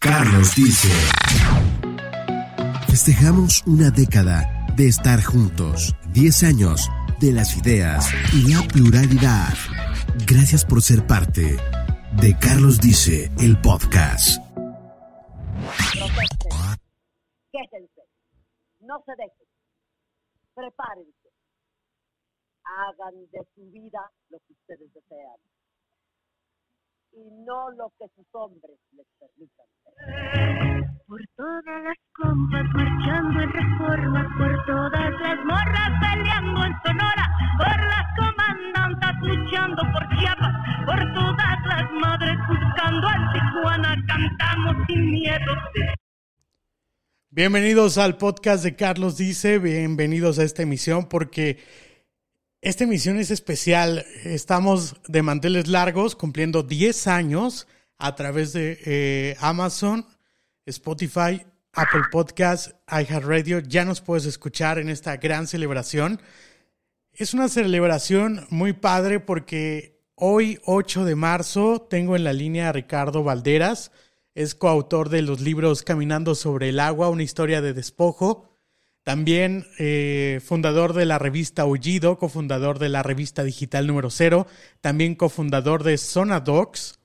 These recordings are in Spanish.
Carlos dice. Festejamos una década de estar juntos, 10 años de las ideas y la pluralidad. Gracias por ser parte de Carlos Dice, el podcast. Y no lo que sus hombres les permitan. Por todas las compas marchando en reforma, por todas las morras peleando en Sonora, por las comandantas luchando por Chiapas, por todas las madres buscando a Tijuana, cantamos sin miedo. Bienvenidos al podcast de Carlos Dice, bienvenidos a esta emisión porque esta emisión es especial. Estamos de manteles largos cumpliendo 10 años a través de eh, Amazon, Spotify, Apple Podcasts, iHeartRadio. Ya nos puedes escuchar en esta gran celebración. Es una celebración muy padre porque hoy, 8 de marzo, tengo en la línea a Ricardo Valderas. Es coautor de los libros Caminando sobre el agua, una historia de despojo. También eh, fundador de la revista Aullido, cofundador de la revista digital número cero, también cofundador de Zona Docs,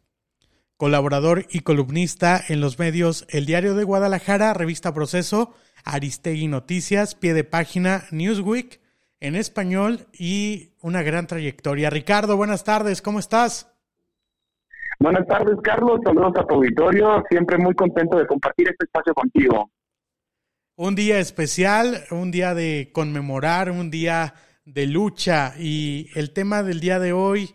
colaborador y columnista en los medios El Diario de Guadalajara, Revista Proceso, Aristegui Noticias, Pie de Página, Newsweek, en español y una gran trayectoria. Ricardo, buenas tardes, ¿cómo estás? Buenas tardes, Carlos. Saludos a tu auditorio. Siempre muy contento de compartir este espacio contigo. Un día especial, un día de conmemorar, un día de lucha. Y el tema del día de hoy,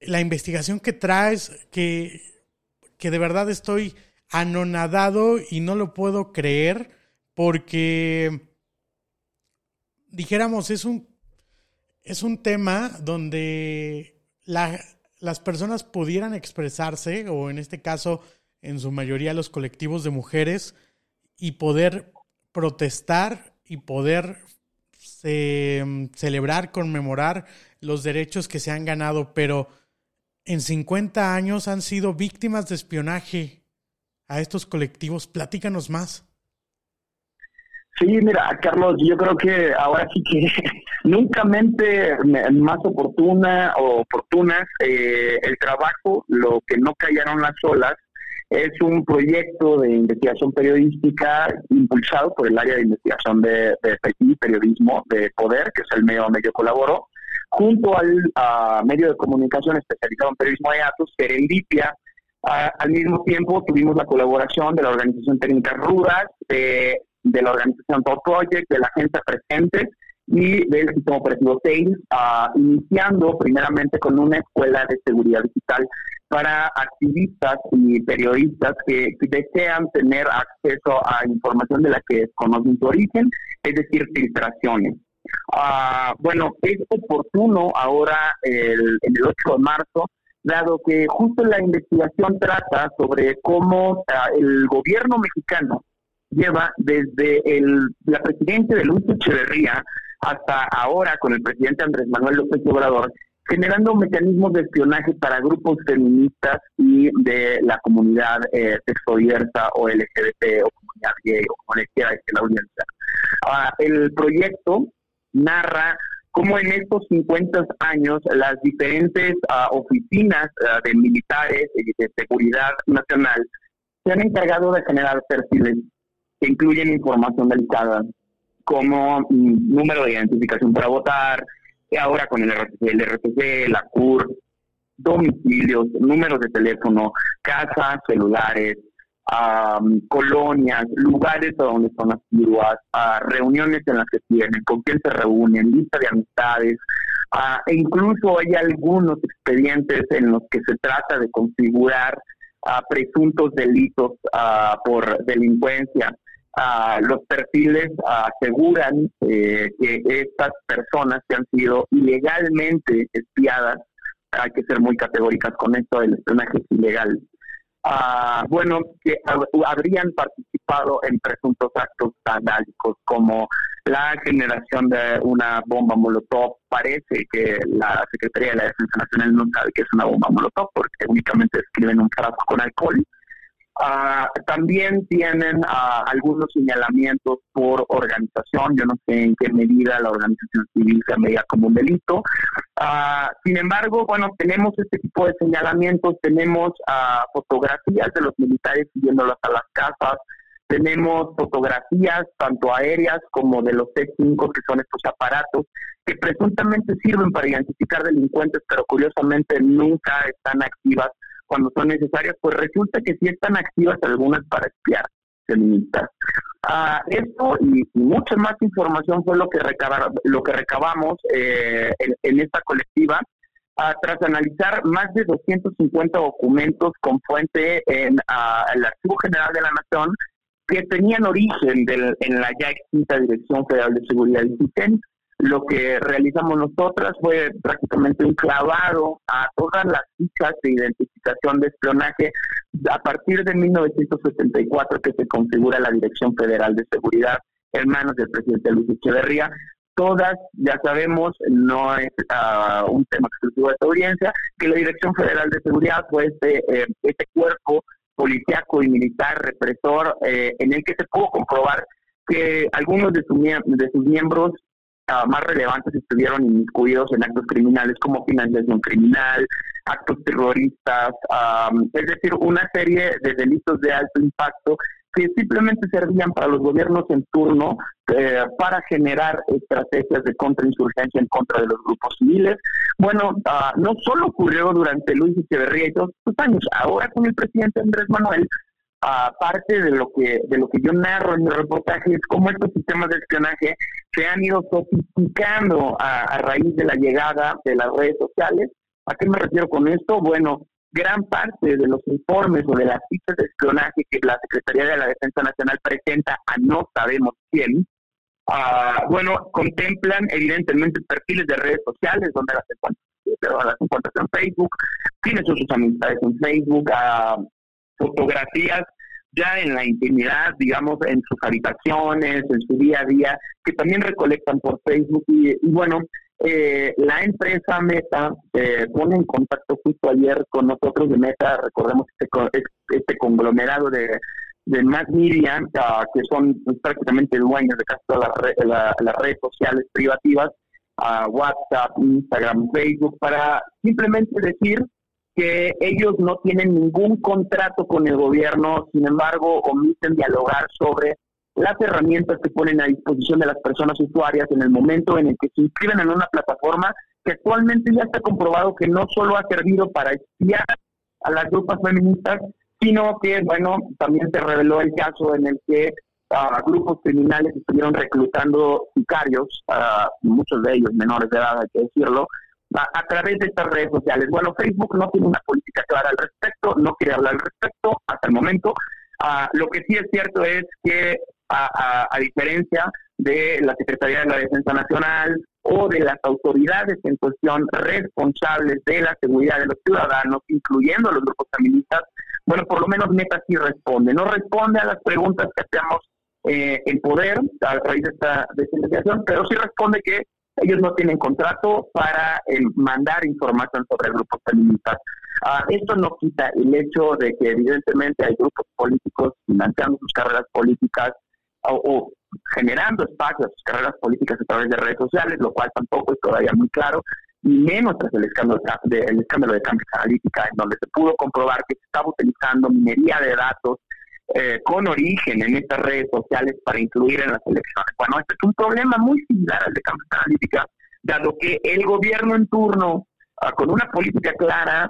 la investigación que traes, que, que de verdad estoy anonadado y no lo puedo creer porque dijéramos es un es un tema donde la, las personas pudieran expresarse o en este caso en su mayoría los colectivos de mujeres y poder protestar y poder eh, celebrar, conmemorar los derechos que se han ganado, pero en 50 años han sido víctimas de espionaje a estos colectivos. Platícanos más. Sí, mira, Carlos, yo creo que ahora sí que nunca mente más oportuna o oportunas eh, el trabajo, lo que no callaron las olas, es un proyecto de investigación periodística impulsado por el área de investigación de, periodismo de poder, que es el medio medio colaboró, junto al medio de comunicación especializado en periodismo de datos, Serendipia. al mismo tiempo tuvimos la colaboración de la Organización Técnica Rudas, de, la Organización Top Project, de la Agencia Presente y del sistema operativo Sales, iniciando primeramente con una escuela de seguridad digital para activistas y periodistas que, desean tener acceso a información de la que conocen su origen, es decir, filtraciones. Ah, bueno, es oportuno ahora, el, el 8 de marzo, dado que justo la investigación trata sobre cómo ah, el gobierno mexicano lleva desde el, la presidencia de Luis Echeverría hasta ahora con el presidente Andrés Manuel López Obrador, generando mecanismos de espionaje para grupos feministas y de la comunidad eh, sexoabierta o LGBT o comunidad gay o como le quiera la audiencia. Ah, el proyecto narra cómo en estos 50 años las diferentes ah, oficinas ah, de militares y de seguridad nacional se han encargado de generar perfiles que incluyen información delicada como mm, número de identificación para votar, ahora con el RTC, el RTC, la CUR, domicilios, números de teléfono, casas, celulares, colonias, lugares donde son activas, reuniones en las que tienen, con quién se reúnen, lista de amistades, e incluso hay algunos expedientes en los que se trata de configurar presuntos delitos por delincuencia los perfiles aseguran eh, que estas personas que han sido ilegalmente espiadas, hay que ser muy categóricas con esto, el espionaje es ilegal. Ah, bueno, que habrían participado en presuntos actos vandálicos como la generación de una bomba molotov. Parece que la Secretaría de la Defensa Nacional no sabe que es una bomba molotov porque únicamente escriben un frasco con alcohol Ah, también tienen ah, algunos señalamientos por organización. Yo no sé en qué medida la organización civil se medida como un delito. Ah, sin embargo, bueno, tenemos este tipo de señalamientos. Tenemos fotografías de los militares siguiéndolas a las casas. Tenemos fotografías tanto aéreas como de los T-5, que son estos aparatos que presuntamente sirven para identificar delincuentes, pero curiosamente nunca están activas cuando son necesarias, pues resulta que sí están activas algunas para espiar feministas. Ah, esto y, mucha más información fue lo que, lo que recabamos eh, en, esta colectiva ah, tras analizar más de 250 documentos con fuente en ah, el Archivo General de la Nación que tenían origen en la ya extinta Dirección Federal de Seguridad y lo que realizamos nosotras fue prácticamente un clavado a todas las fichas de identificación de espionaje a partir de 1974 que se configura la Dirección Federal de Seguridad en manos del presidente Luis Echeverría. Todas, ya sabemos, no es ah, un tema exclusivo de esta audiencia, que la Dirección Federal de Seguridad fue este, eh, este cuerpo policíaco y militar represor eh, en el que se pudo comprobar que algunos de sus miembros Ah, más relevantes estuvieron inmiscuidos en actos criminales como financiación criminal, actos terroristas, es decir, una serie de delitos de alto impacto que simplemente servían para los gobiernos en turno eh, para generar estrategias de contrainsurgencia en contra de los grupos civiles. Bueno, ah, no solo ocurrió durante Luis Echeverría y todos estos años, ahora con el presidente Andrés Manuel parte de lo que de lo que yo narro en mi reportaje es cómo estos sistemas de espionaje se han ido sofisticando a, raíz de la llegada de las redes sociales. ¿A qué me refiero con esto? Bueno, gran parte de los informes o de las fichas de espionaje que la Secretaría de la Defensa Nacional presenta a no sabemos quién, ah, bueno, contemplan evidentemente perfiles de redes sociales donde las encuentras, las encuentras en Facebook, tienen sus amistades en Facebook, uh, fotografías ya en la intimidad, digamos, en sus habitaciones, en su día a día, que también recolectan por Facebook. Y, bueno, eh, la empresa Meta eh, pone en contacto justo ayer con nosotros de Meta, recordemos este, este conglomerado de, de Mass Media, ah, que son prácticamente dueños de casi todas las, redes sociales privativas, uh, WhatsApp, Instagram, Facebook, para simplemente decir que ellos no tienen ningún contrato con el gobierno, sin embargo, omiten dialogar sobre las herramientas que ponen a disposición de las personas usuarias en el momento en el que se inscriben en una plataforma que actualmente ya está comprobado que no solo ha servido para espiar a las grupas feministas, sino que, bueno, también se reveló el caso en el que uh, grupos criminales estuvieron reclutando sicarios, uh, muchos de ellos menores de edad, hay que decirlo, a, través de estas redes sociales. Bueno, Facebook no tiene una política clara al respecto, no quiere hablar al respecto hasta el momento. Ah, lo que sí es cierto es que, a, diferencia de la Secretaría de la Defensa Nacional o de las autoridades en cuestión responsables de la seguridad de los ciudadanos, incluyendo los grupos feministas, bueno, por lo menos Meta sí responde. No responde a las preguntas que hacemos eh, en poder a raíz de esta, de esta investigación, pero sí responde que ellos no tienen contrato para eh, mandar información sobre grupos feministas. Ah, esto no quita el hecho de que evidentemente hay grupos políticos financiando sus carreras políticas o, generando espacios a sus carreras políticas a través de redes sociales, lo cual tampoco es todavía muy claro, y menos tras el escándalo de, el escándalo de Cambridge Analytica, en donde se pudo comprobar que se estaba utilizando minería de datos eh, con origen en estas redes sociales para incluir en las elecciones. Bueno, este es un problema muy similar al de Cambridge Analytica, dado que el gobierno en turno, ah, con una política clara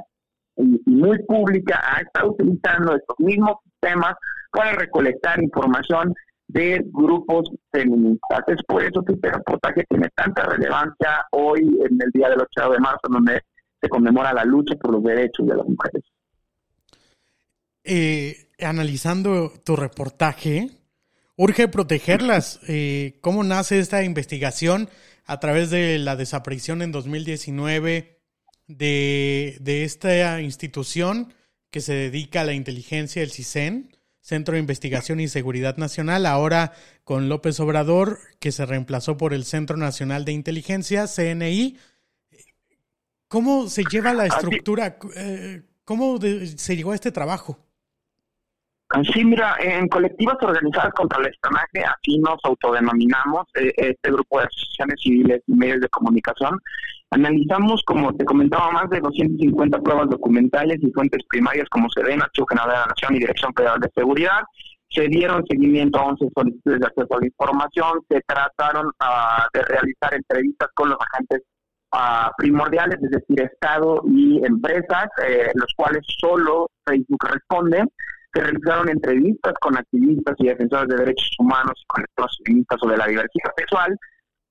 y, muy pública, ha estado utilizando estos mismos sistemas para recolectar información de grupos feministas. Es por eso que este reportaje tiene tanta relevancia hoy en el día del 8 de marzo, donde se conmemora la lucha por los derechos de las mujeres. Eh, analizando tu reportaje, urge protegerlas. Eh, ¿Cómo nace esta investigación a través de la desaparición en 2019 de, de esta institución que se dedica a la inteligencia, el CISEN? Centro de Investigación y Seguridad Nacional, ahora con López Obrador, que se reemplazó por el Centro Nacional de Inteligencia, CNI. ¿Cómo se lleva la estructura? Eh, ¿Cómo se llegó a este trabajo? Sí, mira, en colectivas organizadas contra el espionaje, aquí nos autodenominamos, eh, este grupo de asociaciones civiles y medios de comunicación, analizamos, como te comentaba, más de 250 pruebas documentales y fuentes primarias como SEDEN, Archivo General de la Nación y Dirección Federal de Seguridad. Se dieron seguimiento a 11 solicitudes de acceso a la información, se trataron uh, de realizar entrevistas con los agentes uh, primordiales, es decir, Estado y empresas, eh, los cuales solo Facebook responde se realizaron entrevistas con activistas y defensores de derechos humanos y con estos activistas sobre la diversidad sexual.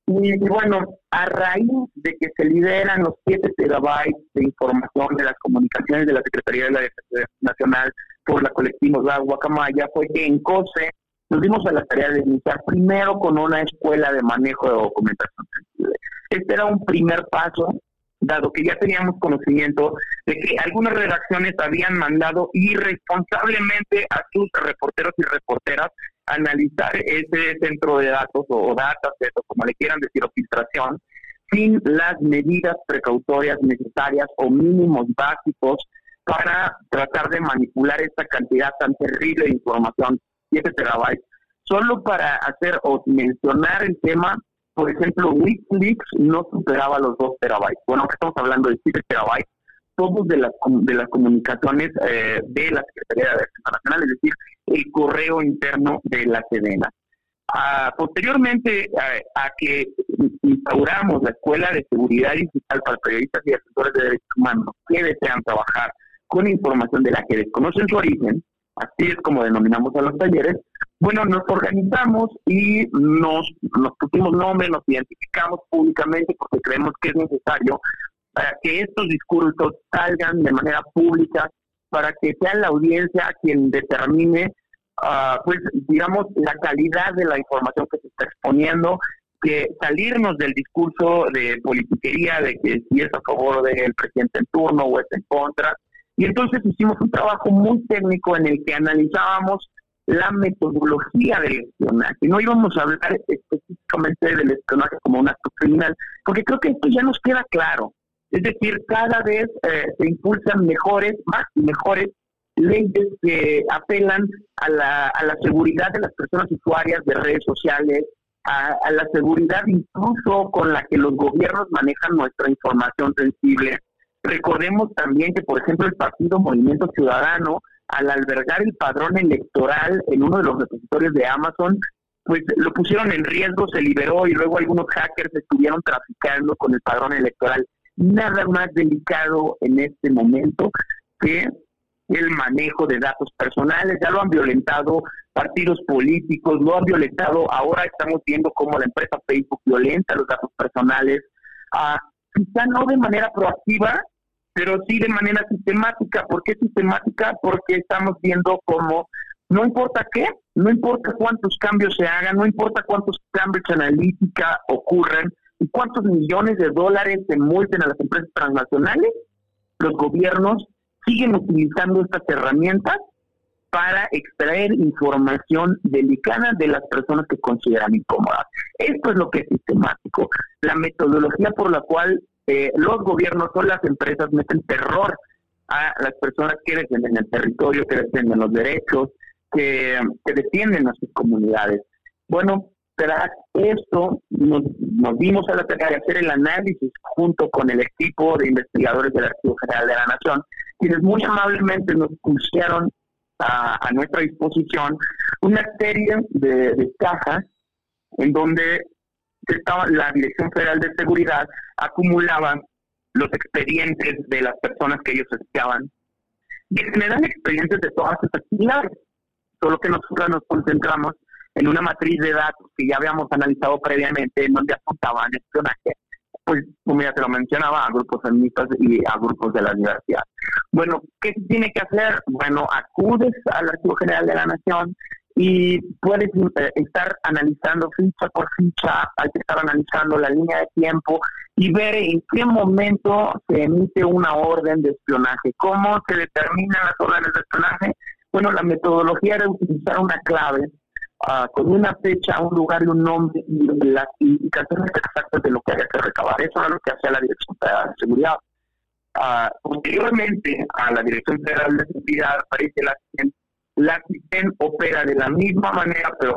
Y, bueno, a raíz de que se liberan los 7 terabytes de información de las comunicaciones de la Secretaría de la Defensa Nacional por la colectiva La Guacamaya, fue que en COSE nos dimos a la tarea de iniciar primero con una escuela de manejo de documentación sensible. Este era un primer paso dado que ya teníamos conocimiento de que algunas redacciones habían mandado irresponsablemente a sus reporteros y reporteras a analizar ese centro de datos o, dataset o como le quieran decir, o filtración, sin las medidas precautorias necesarias o mínimos básicos para tratar de manipular esta cantidad tan terrible de información, 7 terabytes, solo para hacer o mencionar el tema por ejemplo, Wikileaks no superaba los 2 terabytes. Bueno, estamos hablando de 7 terabytes, todos de las, de las comunicaciones eh, de la Secretaría de Defensa Nacional, es decir, el correo interno de la Sedena. Ah, posteriormente a, que instauramos la Escuela de Seguridad Digital para periodistas y asesores de derechos humanos que desean trabajar con información de la que desconocen su origen, así es como denominamos a los talleres, bueno, nos organizamos y nos, nos pusimos nombre, nos identificamos públicamente porque creemos que es necesario para que estos discursos salgan de manera pública, para que sea la audiencia quien determine, uh, pues, digamos, la calidad de la información que se está exponiendo, que salirnos del discurso de politiquería, de que si es a favor del presidente en turno o es en contra. Y entonces hicimos un trabajo muy técnico en el que analizábamos la metodología del espionaje. No íbamos a hablar específicamente del espionaje como un acto criminal, porque creo que esto ya nos queda claro. Es decir, cada vez eh, se impulsan mejores, más y mejores leyes que apelan a la, a la seguridad de las personas usuarias de redes sociales, a, a la seguridad incluso con la que los gobiernos manejan nuestra información sensible. Recordemos también que, por ejemplo, el Partido Movimiento Ciudadano al albergar el padrón electoral en uno de los repositorios de Amazon, pues lo pusieron en riesgo, se liberó y luego algunos hackers estuvieron traficando con el padrón electoral. Nada más delicado en este momento que el manejo de datos personales. Ya lo han violentado partidos políticos, lo han violentado. Ahora estamos viendo cómo la empresa Facebook violenta los datos personales. Ah, quizá no de manera proactiva, pero sí de manera sistemática. ¿Por qué sistemática? Porque estamos viendo cómo no importa qué, no importa cuántos cambios se hagan, no importa cuántos cambios en analítica ocurran y cuántos millones de dólares se multen a las empresas transnacionales, los gobiernos siguen utilizando estas herramientas para extraer información delicada de las personas que consideran incómodas. Esto es lo que es sistemático. La metodología por la cual eh, los gobiernos o las empresas meten terror a las personas que defienden el territorio, que defienden los derechos, que, defienden a sus comunidades. Bueno, tras esto nos, nos dimos a la tarea de hacer el análisis junto con el equipo de investigadores del Archivo General de la Nación, quienes muy amablemente nos pusieron a, nuestra disposición una serie de, de cajas en donde estaba la Dirección Federal de Seguridad acumulaba los expedientes de las personas que ellos espiaban y generan expedientes de todas esas actividades. Solo que nosotros nos concentramos en una matriz de datos que ya habíamos analizado previamente, en donde apuntaban espionaje, pues como ya te lo mencionaba, a grupos feministas y a grupos de la universidad. Bueno, ¿qué tiene que hacer? Bueno, acudes al Archivo General de la Nación, y puedes eh, estar analizando ficha por ficha, hay que estar analizando la línea de tiempo y ver en qué momento se emite una orden de espionaje, cómo se determinan las órdenes de espionaje. Bueno, la metodología era utilizar una clave uh, con una fecha, un lugar y un nombre y las indicaciones exactas de lo que haya que recabar. Eso era lo que hacía la Dirección Federal de Seguridad. Uh, posteriormente a la Dirección Federal de Seguridad aparece la la CITEN opera de la misma manera, pero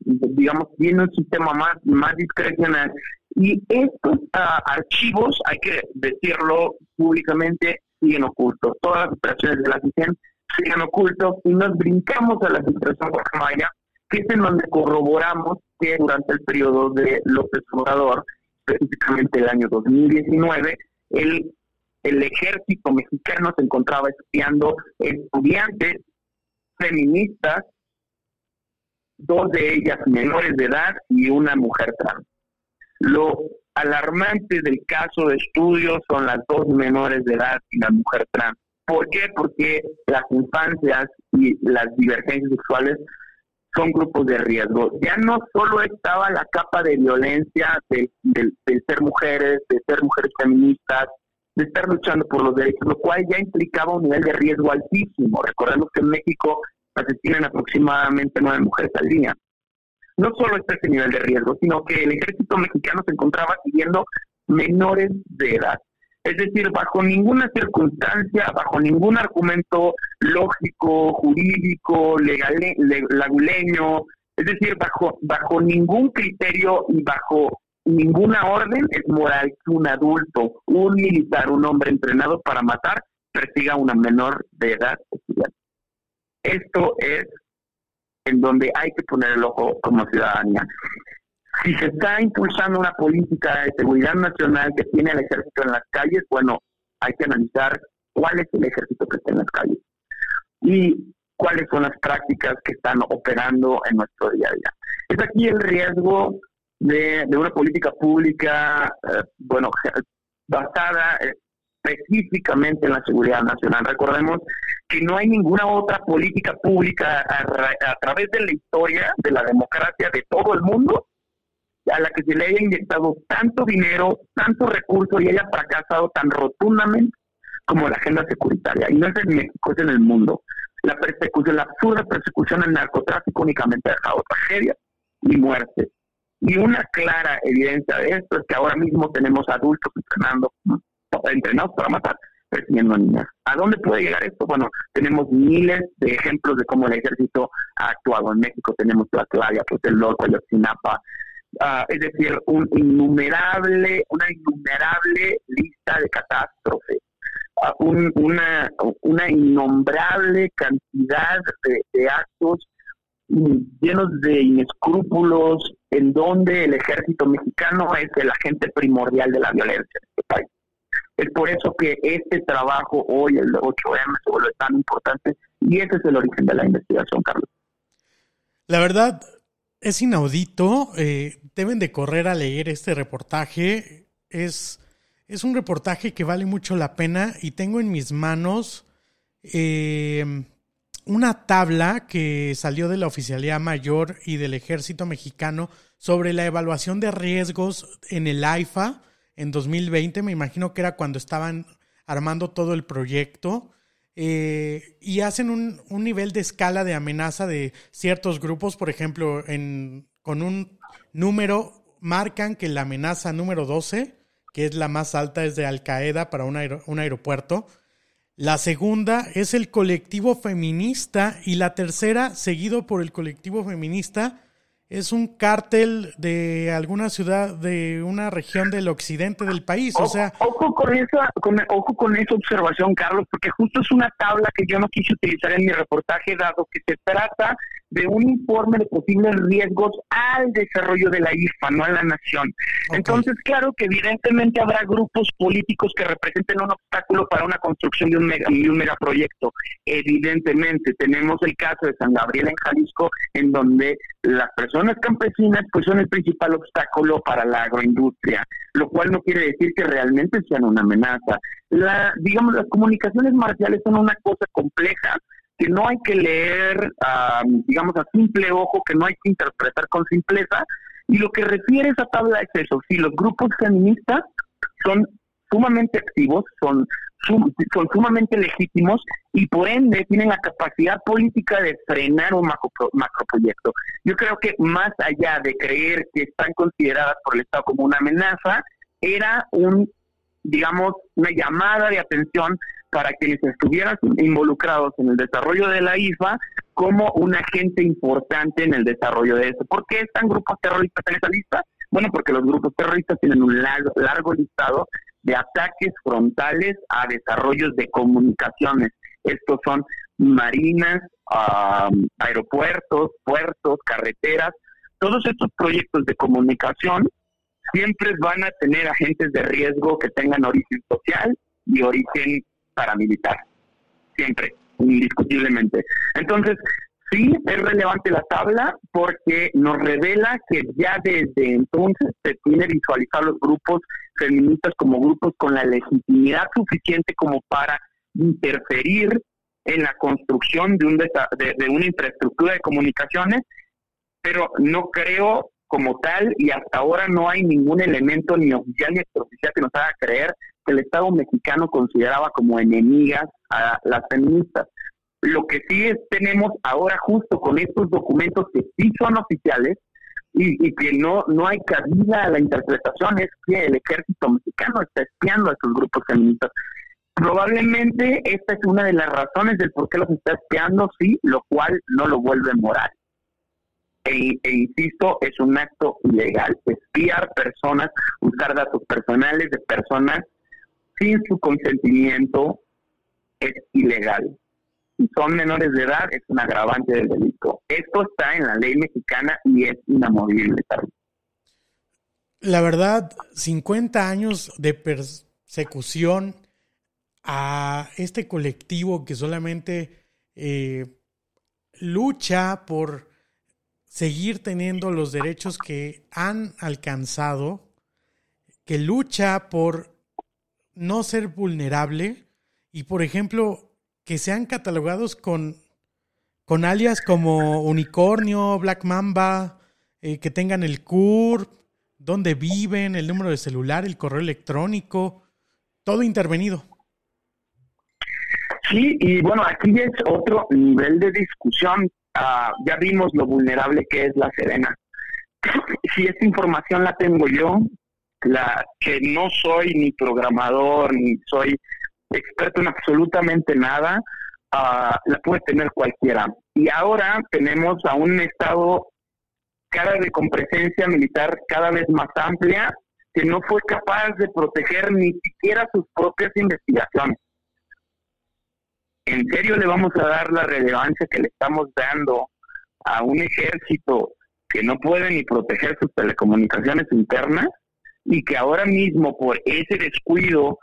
digamos, tiene un sistema más, más discrecional. Y estos ah, archivos, hay que decirlo públicamente, siguen ocultos. Todas las operaciones de la CITEN siguen ocultos y nos brincamos a la situación Guacamaya, que es en donde corroboramos que durante el periodo de López Obrador, específicamente el año 2019, el, el ejército mexicano se encontraba estudiando estudiantes feministas, dos de ellas menores de edad y una mujer trans. Lo alarmante del caso de estudio son las dos menores de edad y la mujer trans. ¿Por qué? Porque las infancias y las divergencias sexuales son grupos de riesgo. Ya no solo estaba la capa de violencia del, ser mujeres, de ser mujeres feministas, de estar luchando por los derechos, lo cual ya implicaba un nivel de riesgo altísimo. Recordemos que en México asesinan aproximadamente nueve mujeres al día. No solo está ese nivel de riesgo, sino que el ejército mexicano se encontraba siguiendo menores de edad. Es decir, bajo ninguna circunstancia, bajo ningún argumento lógico, jurídico, legal, laguleño, es decir, bajo, bajo ningún criterio y bajo ninguna orden es moral que un adulto, un militar, un hombre entrenado para matar, persiga a una menor de edad Esto es en donde hay que poner el ojo como ciudadanía si se está impulsando una política de seguridad nacional que tiene el ejército en las calles, bueno, hay que analizar cuál es el ejército que está en las calles y cuáles son las prácticas que están operando en nuestro día a día. Es aquí el riesgo de, una política pública, eh, bueno, basada específicamente en la seguridad nacional. Recordemos que no hay ninguna otra política pública a través de la historia de la democracia de todo el mundo a la que se le haya inyectado tanto dinero, tanto recurso y haya fracasado tan rotundamente como la agenda securitaria. Y no es en México, es en el mundo. La persecución, la absurda persecución al narcotráfico únicamente ha dejado tragedia y muerte. Y una clara evidencia de esto es que ahora mismo tenemos adultos entrenando, entrenados para matar, persiguiendo a niñas. ¿A dónde puede llegar esto? Bueno, tenemos miles de ejemplos de cómo el ejército ha actuado. En México tenemos la Claria, el Loco, Ayotzinapa, Ah, es decir, un innumerable, una innumerable lista de catástrofes, ah, una, una innombrable cantidad de, actos llenos de inescrúpulos en donde el ejército mexicano es el agente primordial de la violencia en este país. Es por eso que este trabajo hoy, el 8M, se vuelve tan importante y ese es el origen de la investigación, Carlos. La verdad, es inaudito. Eh, deben de correr a leer este reportaje. Es, es un reportaje que vale mucho la pena y tengo en mis manos eh, una tabla que salió de la Oficialía Mayor y del Ejército Mexicano sobre la evaluación de riesgos en el AIFA en 2020. Me imagino que era cuando estaban armando todo el proyecto. Eh, y hacen un, un, nivel de escala de amenaza de ciertos grupos, por ejemplo, en, con un número, marcan que la amenaza número 12, que es la más alta, es de Al Qaeda para un, un aeropuerto. La segunda es el colectivo feminista y la tercera, seguido por el colectivo feminista, es un cártel de alguna ciudad de una región del occidente del país. O sea, ojo con esa, ojo con esa observación, Carlos, porque justo es una tabla que yo no quise utilizar en mi reportaje, dado que se trata de un informe de posibles riesgos al desarrollo de la IFA, no a la nación. Entonces, claro que evidentemente habrá grupos políticos que representen un obstáculo para una construcción de un, mega, de un megaproyecto. Evidentemente, tenemos el caso de San Gabriel en Jalisco, en donde las personas campesinas pues son el principal obstáculo para la agroindustria, lo cual no quiere decir que realmente sean una amenaza. La, digamos, las comunicaciones marciales son una cosa compleja que no hay que leer, digamos, a simple ojo, que no hay que interpretar con simpleza. Y lo que refiere esa tabla es eso, si los grupos feministas son sumamente activos, son, son sumamente legítimos y por ende tienen la capacidad política de frenar un macro, macroproyecto. Yo creo que más allá de creer que están consideradas por el Estado como una amenaza, era un, digamos, una llamada de atención para quienes estuvieran involucrados en el desarrollo de la IFA como un agente importante en el desarrollo de eso. ¿Por qué están grupos terroristas en esa lista? Bueno, porque los grupos terroristas tienen un largo, largo listado de ataques frontales a desarrollos de comunicaciones. Estos son marinas, aeropuertos, puertos, carreteras. Todos estos proyectos de comunicación siempre van a tener agentes de riesgo que tengan origen social y origen paramilitar. Siempre, indiscutiblemente. Entonces, sí es relevante la tabla porque nos revela que ya desde entonces se tiene visualizar los grupos feministas como grupos con la legitimidad suficiente como para interferir en la construcción de, un de, de una infraestructura de comunicaciones, pero no creo como tal y hasta ahora no hay ningún elemento ni oficial ni extraoficial que nos haga creer que el Estado mexicano consideraba como enemigas a las feministas. Lo que sí tenemos ahora justo con estos documentos que sí son oficiales y, que no, no hay cabida a la interpretación es que el ejército mexicano está espiando a estos grupos feministas. Probablemente esta es una de las razones del por qué los está espiando, sí, lo cual no lo vuelve moral. E, e, insisto, es un acto ilegal. Espiar personas, usar datos personales de personas sin su consentimiento es ilegal. Si son menores de edad, es un agravante del delito. Esto está en la ley mexicana y es inamovible. La verdad, 50 años de persecución a este colectivo que solamente eh, lucha por seguir teniendo los derechos que han alcanzado, que lucha por no ser vulnerable y, por ejemplo, que sean catalogados con, con alias como unicornio, Black Mamba, eh, que tengan el CURP, dónde viven, el número de celular, el correo electrónico, todo intervenido. Sí, y bueno, aquí es otro nivel de discusión Ah, ya vimos lo vulnerable que es la Serena. si esta información la tengo yo, la que no soy ni programador ni soy experto en absolutamente nada, ah, la puede tener cualquiera. Y ahora tenemos a un Estado cada vez con presencia militar cada vez más amplia que no fue capaz de proteger ni siquiera sus propias investigaciones. ¿en serio le vamos a dar la relevancia que le estamos dando a un ejército que no puede ni proteger sus telecomunicaciones internas y que ahora mismo por ese descuido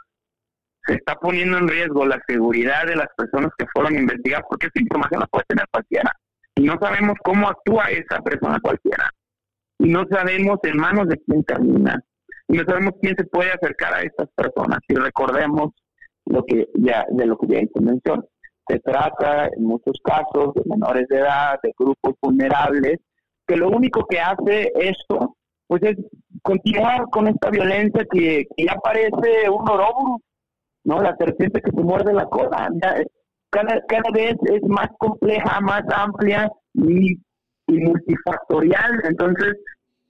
se está poniendo en riesgo la seguridad de las personas que fueron investigadas, porque esa información la puede tener cualquiera. Y no sabemos cómo actúa esa persona cualquiera. Y no sabemos en manos de quién termina. Y no sabemos quién se puede acercar a estas personas. Y recordemos lo que ya, de lo que ya hice mención. Se trata en muchos casos de menores de edad, de grupos vulnerables, que lo único que hace esto pues es continuar con esta violencia que, ya parece un oróbulo, ¿no? La serpiente que se muerde la cola. cada, cada vez es más compleja, más amplia y, y multifactorial. Entonces,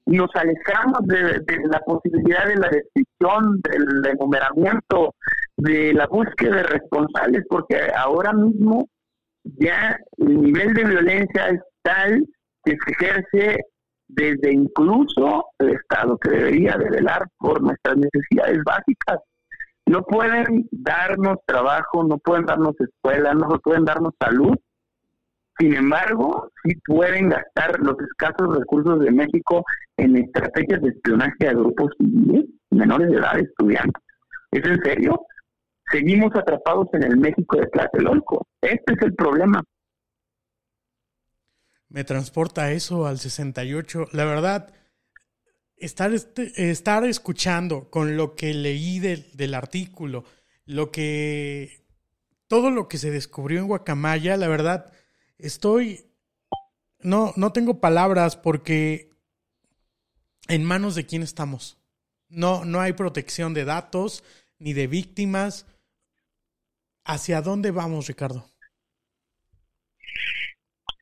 nos alejamos de, la posibilidad de la descripción, del enumeramiento, de la búsqueda de responsables, porque ahora mismo ya el nivel de violencia es tal que se ejerce desde incluso el Estado que debería de velar por nuestras necesidades básicas. No pueden darnos trabajo, no pueden darnos escuela, no pueden darnos salud sin embargo, sí pueden gastar los escasos recursos de México en estrategias de espionaje a grupos civiles, menores de edad, estudiantes. ¿Es en serio? Seguimos atrapados en el México de Tlatelolco. Este es el problema. Me transporta eso al 68. La verdad, estar, este, estar escuchando con lo que leí del, del artículo, lo que todo lo que se descubrió en Guacamaya, la verdad, Estoy. No, no tengo palabras porque. ¿En manos de quién estamos? No, no hay protección de datos ni de víctimas. ¿Hacia dónde vamos, Ricardo?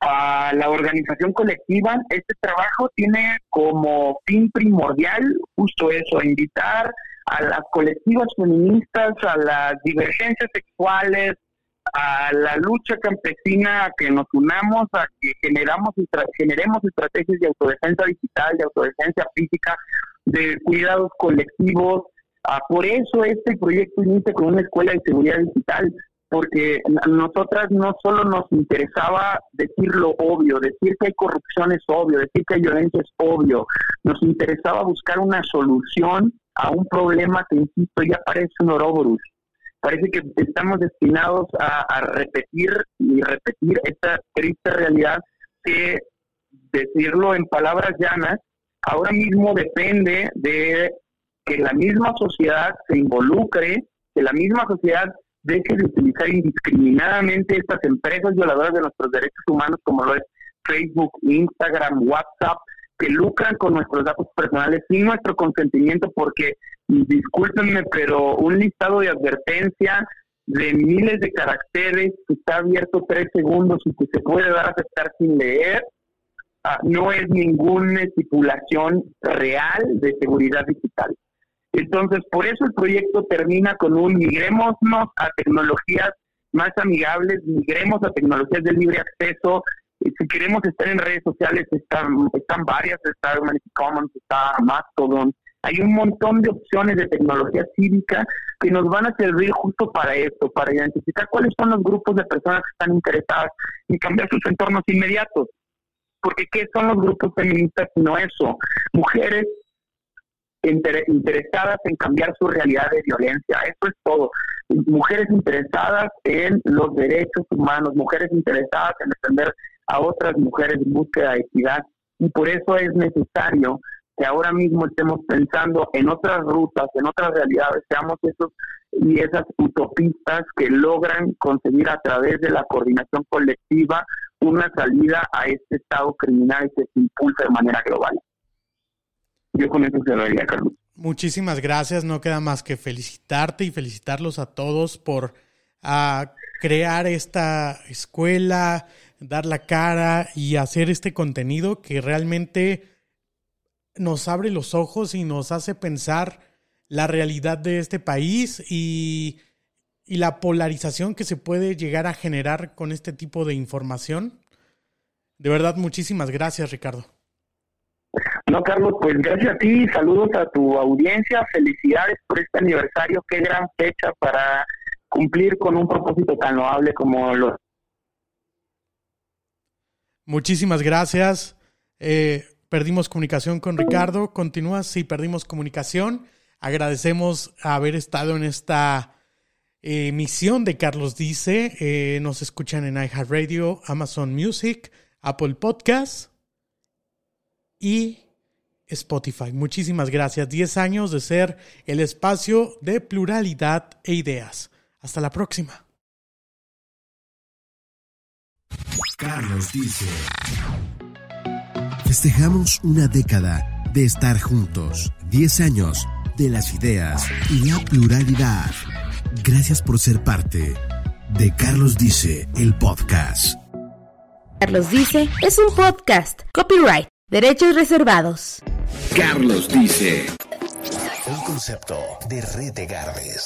A la organización colectiva, este trabajo tiene como fin primordial justo eso, invitar a las colectivas feministas, a las divergencias sexuales, a la lucha campesina, a que nos unamos, a que generamos generemos estrategias de autodefensa digital, de autodefensa física, de cuidados colectivos. Ah, por eso este proyecto inicia con una escuela de seguridad digital, porque a nosotras no solo nos interesaba decir lo obvio, decir que hay corrupción es obvio, decir que hay violencia es obvio, nos interesaba buscar una solución a un problema que, insisto, ya parece un Ouroboros. Parece que estamos destinados a, repetir y repetir esta triste realidad que, decirlo en palabras llanas, ahora mismo depende de que la misma sociedad se involucre, que la misma sociedad deje de utilizar indiscriminadamente estas empresas violadoras de nuestros derechos humanos como lo es Facebook, Instagram, WhatsApp, que lucran con nuestros datos personales sin nuestro consentimiento porque, discúlpenme, pero un listado de advertencia de miles de caracteres que está abierto tres segundos y que se puede dar a aceptar sin leer, ah, no es ninguna estipulación real de seguridad digital. Entonces, por eso el proyecto termina con un migrémonos a tecnologías más amigables, migremos a tecnologías de libre acceso. Si queremos estar en redes sociales, están, están varias, está Humanity Commons, está Mastodon. Hay un montón de opciones de tecnología cívica que nos van a servir justo para esto, para identificar cuáles son los grupos de personas que están interesadas en cambiar sus entornos inmediatos. Porque ¿qué son los grupos feministas sino eso? Mujeres interesadas en cambiar su realidad de violencia. Eso es todo. Mujeres interesadas en los derechos humanos, mujeres interesadas en defender a otras mujeres en búsqueda de equidad. Y por eso es necesario que ahora mismo estemos pensando en otras rutas, en otras realidades, seamos esos y esas utopistas que logran conseguir a través de la coordinación colectiva una salida a este estado criminal que se impulsa de manera global. Yo con eso cerraría, Carlos. Muchísimas gracias. No queda más que felicitarte y felicitarlos a todos por ah, crear esta escuela, dar la cara y hacer este contenido que realmente nos abre los ojos y nos hace pensar la realidad de este país y, y la polarización que se puede llegar a generar con este tipo de información. De verdad, muchísimas gracias, Ricardo. No, Carlos, pues gracias a ti, saludos a tu audiencia, felicidades por este aniversario, qué gran fecha para cumplir con un propósito tan loable como lo. Muchísimas gracias. Eh, perdimos comunicación con Ricardo. Continúa, sí, perdimos comunicación. Agradecemos haber estado en esta emisión de Carlos Dice. Eh, nos escuchan en iHeartRadio, Amazon Music, Apple Podcasts y Spotify. Muchísimas gracias. 10 años de ser el espacio de pluralidad e ideas. Hasta la próxima. Carlos dice. Festejamos una década de estar juntos. 10 años de las ideas y la pluralidad. Gracias por ser parte de Carlos Dice, el podcast. Carlos Dice es un podcast. Copyright. Derechos reservados. Carlos dice. Un concepto de Red de Garbes.